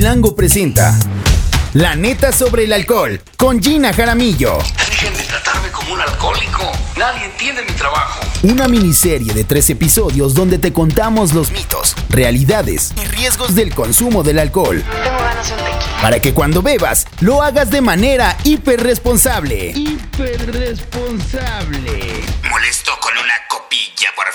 Chilango presenta La neta sobre el alcohol con Gina Jaramillo. Dejen de tratarme como un alcohólico. Nadie entiende mi trabajo. Una miniserie de tres episodios donde te contamos los mitos, realidades y riesgos del consumo del alcohol. Tengo ganas de un tequila. Para que cuando bebas lo hagas de manera hiperresponsable. Hiperresponsable. Molesto con una copilla, por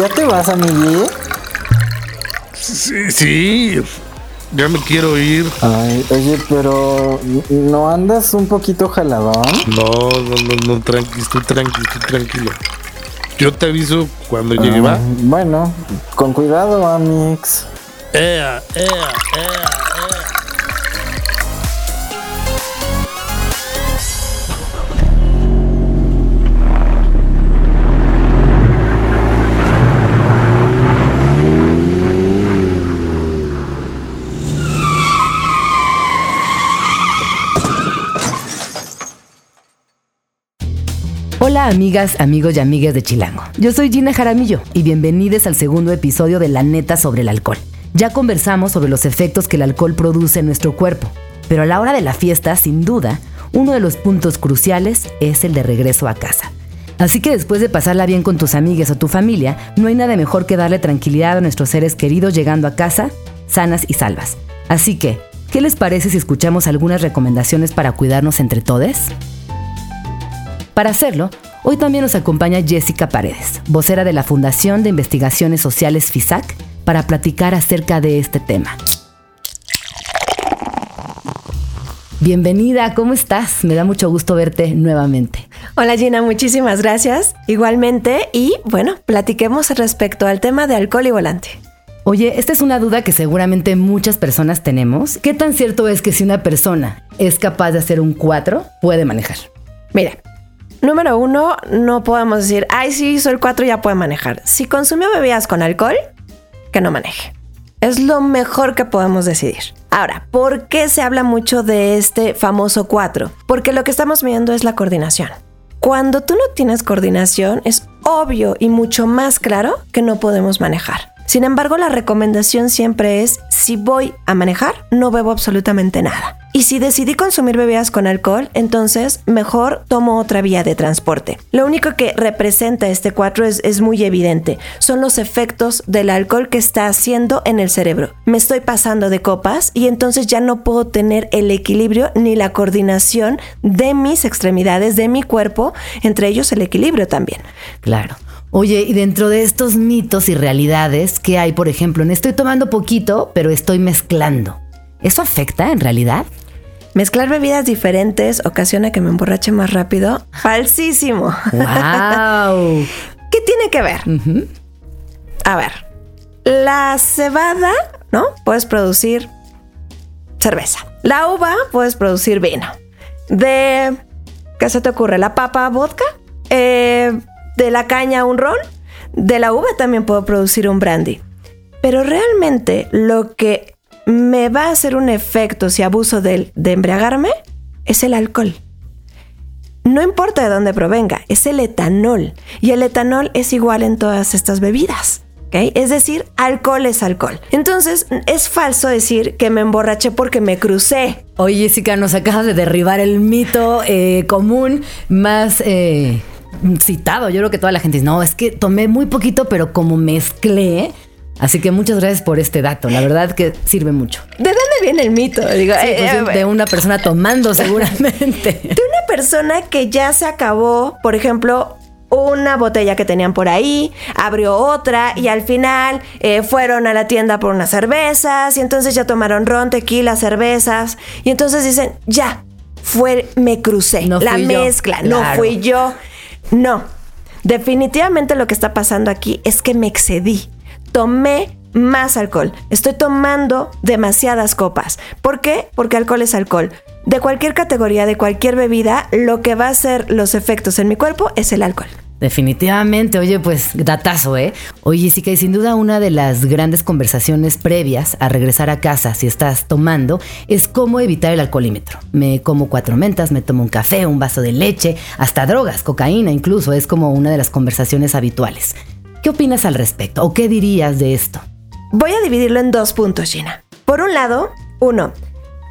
¿Ya te vas, amigui? Sí, sí. Ya me quiero ir. Ay, oye, pero ¿no andas un poquito jaladón? No, no, no, no, tranqui, estoy tranquilo, estoy tranquilo. Yo te aviso cuando llegue, ¿va? Ah, bueno, con cuidado, amix. Ea, ea, ea, ea. Hola amigas, amigos y amigas de Chilango. Yo soy Gina Jaramillo y bienvenidos al segundo episodio de La Neta sobre el alcohol. Ya conversamos sobre los efectos que el alcohol produce en nuestro cuerpo, pero a la hora de la fiesta, sin duda, uno de los puntos cruciales es el de regreso a casa. Así que después de pasarla bien con tus amigas o tu familia, no hay nada mejor que darle tranquilidad a nuestros seres queridos llegando a casa sanas y salvas. Así que, ¿qué les parece si escuchamos algunas recomendaciones para cuidarnos entre todos? Para hacerlo, hoy también nos acompaña Jessica Paredes, vocera de la Fundación de Investigaciones Sociales FISAC, para platicar acerca de este tema. Bienvenida, ¿cómo estás? Me da mucho gusto verte nuevamente. Hola Gina, muchísimas gracias. Igualmente, y bueno, platiquemos respecto al tema de alcohol y volante. Oye, esta es una duda que seguramente muchas personas tenemos. ¿Qué tan cierto es que si una persona es capaz de hacer un 4, puede manejar? Mira, número uno, no podemos decir, ay, si hizo el 4 ya puede manejar. Si consumió bebidas con alcohol, que no maneje. Es lo mejor que podemos decidir. Ahora, ¿por qué se habla mucho de este famoso 4? Porque lo que estamos viendo es la coordinación. Cuando tú no tienes coordinación, es obvio y mucho más claro que no podemos manejar. Sin embargo, la recomendación siempre es, si voy a manejar, no bebo absolutamente nada. Y si decidí consumir bebidas con alcohol, entonces mejor tomo otra vía de transporte. Lo único que representa este 4 es, es, muy evidente. Son los efectos del alcohol que está haciendo en el cerebro. Me estoy pasando de copas y entonces ya no puedo tener el equilibrio ni la coordinación de mis extremidades, de mi cuerpo, entre ellos el equilibrio también. Claro. Oye, y dentro de estos mitos y realidades, ¿qué hay, por ejemplo, en estoy tomando poquito, pero estoy mezclando? ¿Eso afecta en realidad? Mezclar bebidas diferentes ocasiona que me emborrache más rápido. Falsísimo. ¡Wow! ¿Qué tiene que ver? Uh -huh. A ver, la cebada, ¿no? Puedes producir cerveza. La uva puedes producir vino. De, ¿qué se te ocurre? La papa, vodka. Eh, de la caña, un ron. De la uva también puedo producir un brandy. Pero realmente lo que me va a hacer un efecto si abuso de, embriagarme es el alcohol. No importa de dónde provenga, es el etanol. Y el etanol es igual en todas estas bebidas. Es decir, alcohol es alcohol. Entonces, es falso decir que me emborraché porque me crucé. Oye, Jessica, nos acabas de derribar el mito eh, común más... Eh citado. Yo creo que toda la gente dice, no, es que tomé muy poquito, pero como mezclé. Así que muchas gracias por este dato. La verdad que sirve mucho. ¿De dónde viene el mito? Digo, sí, pues eh, de una persona tomando seguramente. De una persona que ya se acabó, por ejemplo, una botella que tenían por ahí, abrió otra y al final eh, fueron a la tienda por unas cervezas y entonces ya tomaron ron, tequila, cervezas y entonces dicen, ya, fue, me crucé, no la yo. mezcla, Claro. no fui yo. No, definitivamente lo que está pasando aquí es que me excedí. Tomé más alcohol. Estoy tomando demasiadas copas. ¿Por qué? Porque alcohol es alcohol. De cualquier categoría, de cualquier bebida, lo que va a hacer los efectos en mi cuerpo es el alcohol. Definitivamente, oye, pues datazo, ¿eh? Oye, sí que sin duda una de las grandes conversaciones previas a regresar a casa si estás tomando es cómo evitar el alcoholímetro. Me como cuatro mentas, me tomo un café, un vaso de leche, hasta drogas, cocaína incluso, es como una de las conversaciones habituales. ¿Qué opinas al respecto o qué dirías de esto? Voy a dividirlo en dos puntos, Gina. Por un lado, uno,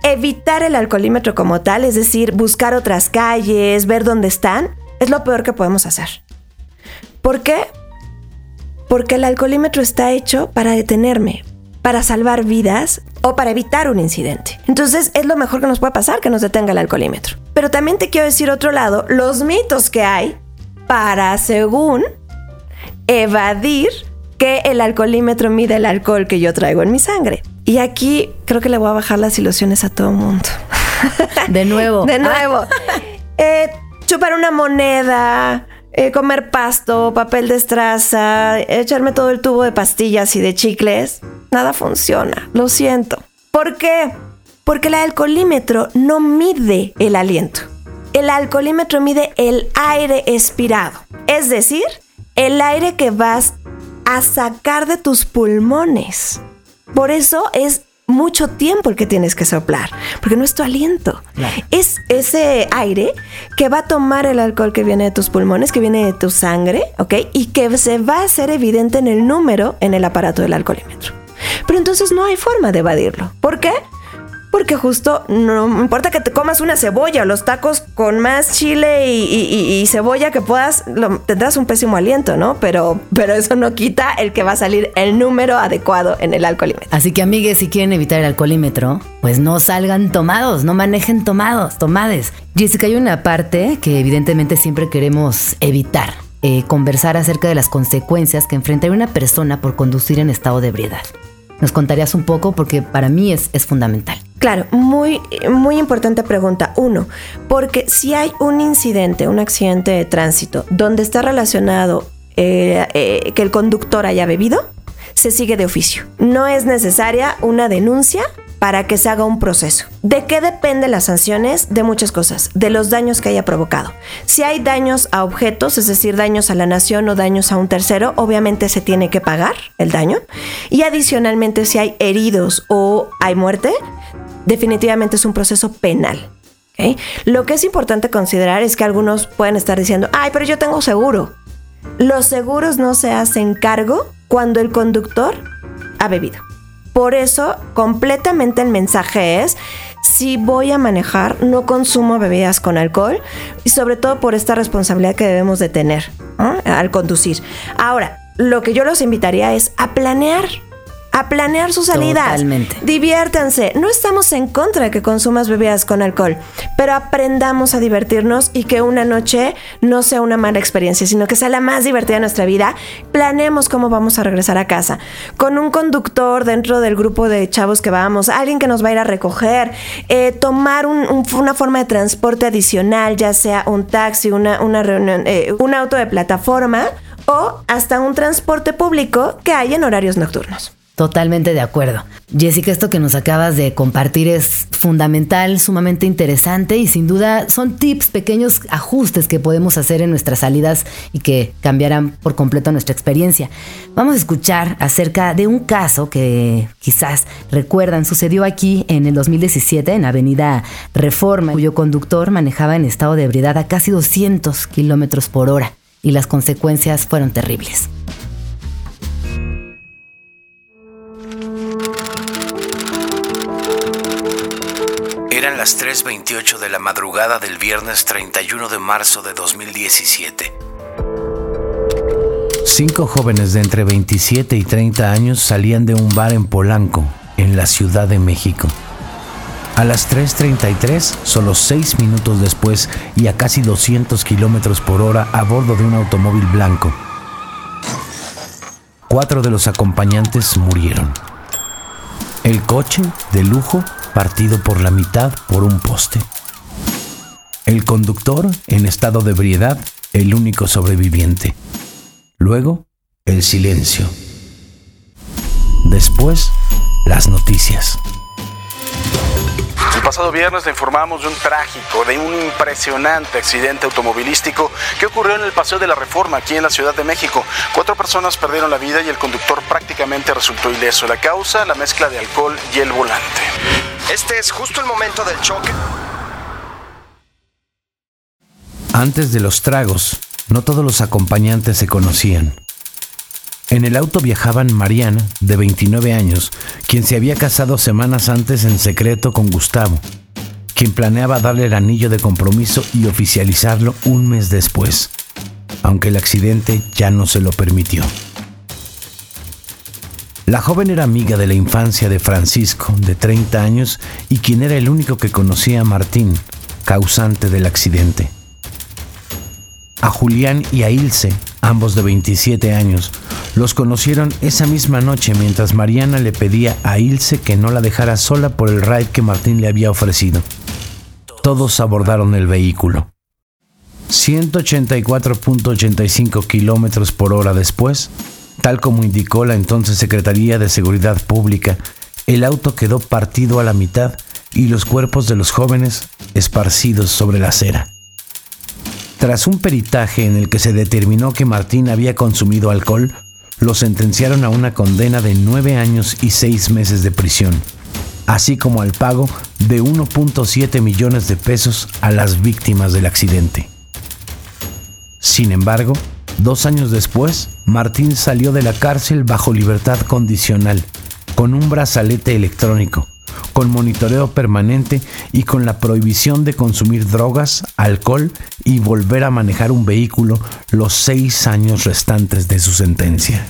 evitar el alcoholímetro como tal, es decir, buscar otras calles, ver dónde están, es lo peor que podemos hacer. ¿Por qué? Porque el alcoholímetro está hecho para detenerme, para salvar vidas o para evitar un incidente. Entonces es lo mejor que nos puede pasar que nos detenga el alcoholímetro. Pero también te quiero decir otro lado, los mitos que hay para, según, evadir que el alcoholímetro mide el alcohol que yo traigo en mi sangre. Y aquí creo que le voy a bajar las ilusiones a todo el mundo. De nuevo. De nuevo. Eh, chupar una moneda, eh, comer pasto, papel de estraza, echarme todo el tubo de pastillas y de chicles, nada funciona. Lo siento. ¿Por qué? Porque el alcoholímetro no mide el aliento. El alcoholímetro mide el aire expirado. Es decir, el aire que vas a sacar de tus pulmones. Por eso es mucho tiempo el que tienes que soplar, porque no es tu aliento. Es ese aire que va a tomar el alcohol que viene de tus pulmones, que viene de tu sangre, ¿ok? Y que se va a hacer evidente en el número en el aparato del alcoholímetro. Pero entonces no hay forma de evadirlo. ¿Por qué? Porque justo no importa que te comas una cebolla los tacos con más chile y, cebolla que puedas, tendrás un pésimo aliento, ¿no? Pero, pero eso no quita el que va a salir el número adecuado en el alcoholímetro. Así que amigues, si quieren evitar el alcoholímetro, pues no salgan tomados, no manejen tomados, tomades. Jessica, hay una parte que evidentemente siempre queremos evitar. Eh, conversar acerca de las consecuencias que enfrenta una persona por conducir en estado de ebriedad. ¿Nos contarías un poco? Porque para mí es, es fundamental. Claro, muy, muy importante pregunta. Uno, porque si hay un incidente, un accidente de tránsito, donde está relacionado eh, eh, que el conductor haya bebido, se sigue de oficio. No es necesaria una denuncia para que se haga un proceso. ¿De qué dependen las sanciones? De muchas cosas, de los daños que haya provocado. Si hay daños a objetos, es decir, daños a la nación o daños a un tercero, obviamente se tiene que pagar el daño. Y adicionalmente, si hay heridos o hay muerte, definitivamente es un proceso penal. Lo que es importante considerar es que algunos pueden estar diciendo, ay, pero yo tengo seguro. Los seguros no se hacen cargo cuando el conductor ha bebido. Por eso, completamente el mensaje es, si voy a manejar, no consumo bebidas con alcohol y sobre todo por esta responsabilidad que debemos de tener al conducir. Ahora, lo que yo los invitaría es a planear a planear sus salidas. Totalmente. Diviértanse. No estamos en contra de que consumas bebidas con alcohol, pero aprendamos a divertirnos y que una noche no sea una mala experiencia, sino que sea la más divertida de nuestra vida. Planeemos cómo vamos a regresar a casa. Con un conductor dentro del grupo de chavos que vamos, alguien que nos va a ir a recoger, eh, tomar una forma de transporte adicional, ya sea un taxi, una, una reunión, eh, un auto de plataforma o hasta un transporte público que hay en horarios nocturnos. Totalmente de acuerdo. Jessica, esto que nos acabas de compartir es fundamental, sumamente interesante y sin duda son tips, pequeños ajustes que podemos hacer en nuestras salidas y que cambiarán por completo nuestra experiencia. Vamos a escuchar acerca de un caso que quizás recuerdan, sucedió aquí en el 2017 en Avenida Reforma, cuyo conductor manejaba en estado de ebriedad a casi 200 kilómetros por hora y las consecuencias fueron terribles. 3.28 de la madrugada del viernes 31 de marzo de 2017. Cinco jóvenes de entre 27 y 30 años salían de un bar en Polanco, en la Ciudad de México. A las 3.33, solo seis minutos después y a casi 200 kilómetros por hora a bordo de un automóvil blanco, cuatro de los acompañantes murieron. El coche, de lujo, partido por la mitad por un poste. El conductor, en estado de ebriedad, el único sobreviviente. Luego, el silencio. Después, las noticias. El pasado viernes le informamos de un trágico, de un impresionante accidente automovilístico que ocurrió en el Paseo de la Reforma, aquí en la Ciudad de México. Cuatro personas perdieron la vida y el conductor prácticamente resultó ileso. La causa, la mezcla de alcohol y el volante. Este es justo el momento del choque. Antes de los tragos, no todos los acompañantes se conocían. En el auto viajaban Mariana, de 29 años, quien se había casado semanas antes en secreto con Gustavo, quien planeaba darle el anillo de compromiso y oficializarlo un mes después, aunque el accidente ya no se lo permitió. La joven era amiga de la infancia de Francisco, de 30 años, y quien era el único que conocía a Martín, causante del accidente. A Julián y a Ilse, ambos de 27 años, los conocieron esa misma noche mientras Mariana le pedía a Ilse que no la dejara sola por el ride que Martín le había ofrecido. Todos abordaron el vehículo. 184.85 kilómetros por hora después, como indicó la entonces Secretaría de Seguridad Pública, el auto quedó partido a la mitad y los cuerpos de los jóvenes esparcidos sobre la acera. Tras un peritaje en el que se determinó que Martín había consumido alcohol, lo sentenciaron a una condena de nueve años y seis meses de prisión, así como al pago de 1.7 millones de pesos a las víctimas del accidente. Sin embargo, dos años después, Martín salió de la cárcel bajo libertad condicional, con un brazalete electrónico, con monitoreo permanente y con la prohibición de consumir drogas, alcohol y volver a manejar un vehículo los seis años restantes de su sentencia.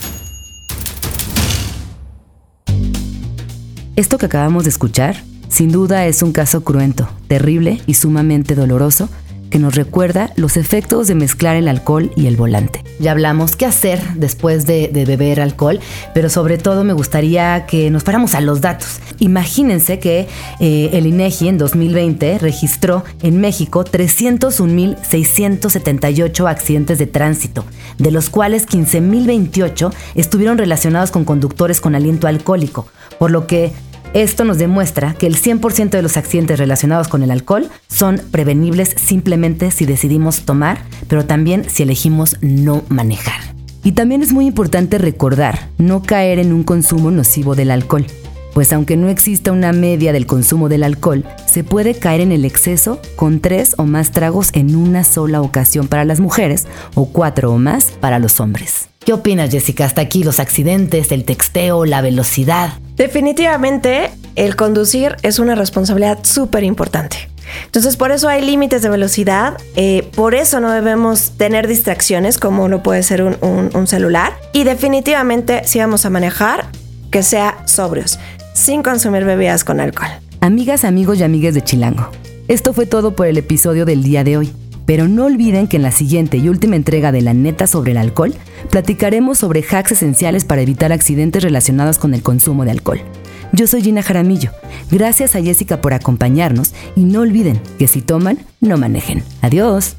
Esto que acabamos de escuchar, sin duda es un caso cruento, terrible y sumamente doloroso que nos recuerda los efectos de mezclar el alcohol y el volante. Ya hablamos qué hacer después de, beber alcohol, pero sobre todo me gustaría que nos paramos a los datos. Imagínense que eh, el INEGI en 2020 registró en México 301.678 accidentes de tránsito, de los cuales 15.028 estuvieron relacionados con conductores con aliento alcohólico, por lo que esto nos demuestra que el 100% de los accidentes relacionados con el alcohol son prevenibles simplemente si decidimos tomar, pero también si elegimos no manejar. Y también es muy importante recordar no caer en un consumo nocivo del alcohol, pues aunque no exista una media del consumo del alcohol, se puede caer en el exceso con tres o más tragos en una sola ocasión para las mujeres o cuatro o más para los hombres. ¿Qué opinas, Jessica? Hasta aquí los accidentes, el texteo, la velocidad. Definitivamente, el conducir es una responsabilidad súper importante. Entonces, por eso hay límites de velocidad, eh, por eso no debemos tener distracciones como lo puede ser un, celular. Y definitivamente, si vamos a manejar, que sea sobrios, sin consumir bebidas con alcohol. Amigas, amigos y amigas de Chilango, esto fue todo por el episodio del día de hoy. Pero no olviden que en la siguiente y última entrega de la neta sobre el alcohol, platicaremos sobre hacks esenciales para evitar accidentes relacionados con el consumo de alcohol. Yo soy Gina Jaramillo. Gracias a Jessica por acompañarnos y no olviden que si toman, no manejen. Adiós.